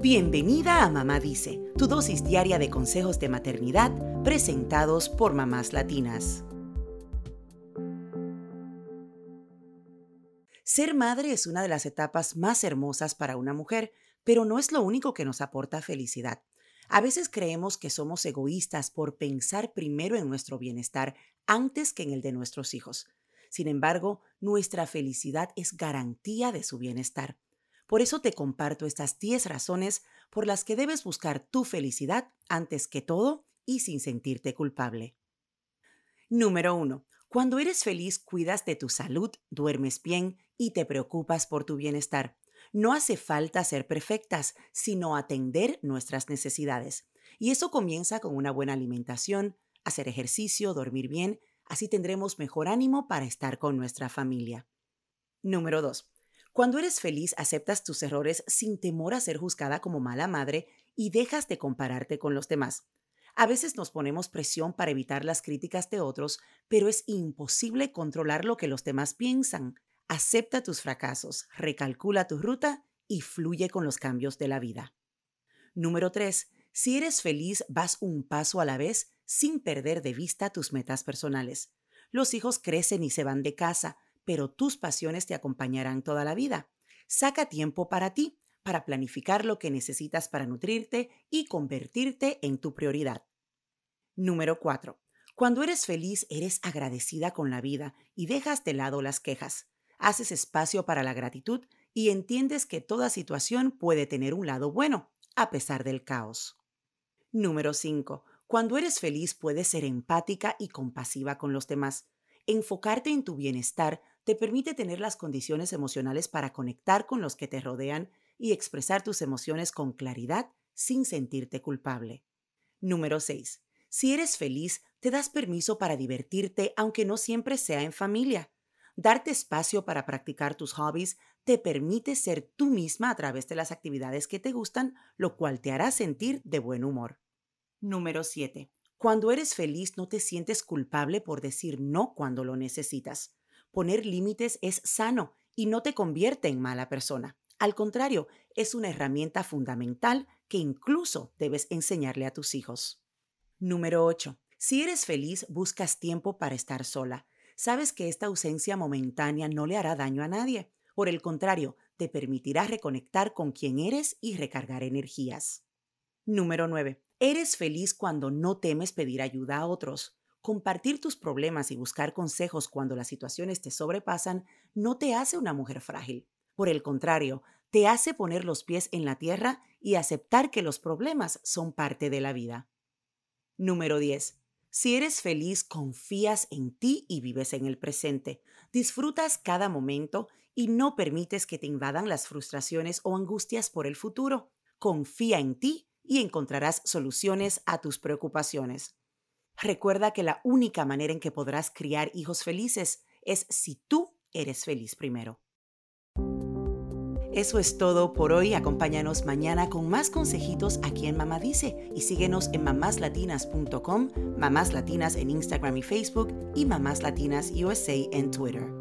Bienvenida a Mamá Dice, tu dosis diaria de consejos de maternidad presentados por mamás latinas. Ser madre es una de las etapas más hermosas para una mujer, pero no es lo único que nos aporta felicidad. A veces creemos que somos egoístas por pensar primero en nuestro bienestar antes que en el de nuestros hijos. Sin embargo, nuestra felicidad es garantía de su bienestar. Por eso te comparto estas 10 razones por las que debes buscar tu felicidad antes que todo y sin sentirte culpable. Número 1. Cuando eres feliz, cuidas de tu salud, duermes bien y te preocupas por tu bienestar. No hace falta ser perfectas, sino atender nuestras necesidades. Y eso comienza con una buena alimentación, hacer ejercicio, dormir bien, así tendremos mejor ánimo para estar con nuestra familia. Número 2. Cuando eres feliz, aceptas tus errores sin temor a ser juzgada como mala madre y dejas de compararte con los demás. A veces nos ponemos presión para evitar las críticas de otros, pero es imposible controlar lo que los demás piensan. Acepta tus fracasos, recalcula tu ruta y fluye con los cambios de la vida. Número 3. Si eres feliz, vas un paso a la vez sin perder de vista tus metas personales. Los hijos crecen y se van de casa, pero tus pasiones te acompañarán toda la vida. Saca tiempo para ti, para planificar lo que necesitas para nutrirte y convertirte en tu prioridad. Número 4. Cuando eres feliz, eres agradecida con la vida y dejas de lado las quejas. Haces espacio para la gratitud y entiendes que toda situación puede tener un lado bueno, a pesar del caos. Número 5. Cuando eres feliz puedes ser empática y compasiva con los demás. Enfocarte en tu bienestar te permite tener las condiciones emocionales para conectar con los que te rodean y expresar tus emociones con claridad sin sentirte culpable. Número 6. Si eres feliz, te das permiso para divertirte aunque no siempre sea en familia. Darte espacio para practicar tus hobbies te permite ser tú misma a través de las actividades que te gustan, lo cual te hará sentir de buen humor. Número 7. Cuando eres feliz no te sientes culpable por decir no cuando lo necesitas. Poner límites es sano y no te convierte en mala persona. Al contrario, es una herramienta fundamental que incluso debes enseñarle a tus hijos. Número 8. Si eres feliz, buscas tiempo para estar sola. Sabes que esta ausencia momentánea no le hará daño a nadie. Por el contrario, te permitirá reconectar con quien eres y recargar energías. Número 9. Eres feliz cuando no temes pedir ayuda a otros. Compartir tus problemas y buscar consejos cuando las situaciones te sobrepasan no te hace una mujer frágil. Por el contrario, te hace poner los pies en la tierra y aceptar que los problemas son parte de la vida. Número 10. Si eres feliz, confías en ti y vives en el presente. Disfrutas cada momento y no permites que te invadan las frustraciones o angustias por el futuro. Confía en ti y encontrarás soluciones a tus preocupaciones. Recuerda que la única manera en que podrás criar hijos felices es si tú eres feliz primero. Eso es todo por hoy. Acompáñanos mañana con más consejitos aquí en Mamá Dice y síguenos en mamáslatinas.com, Mamás Latinas en Instagram y Facebook y Mamás Latinas USA en Twitter.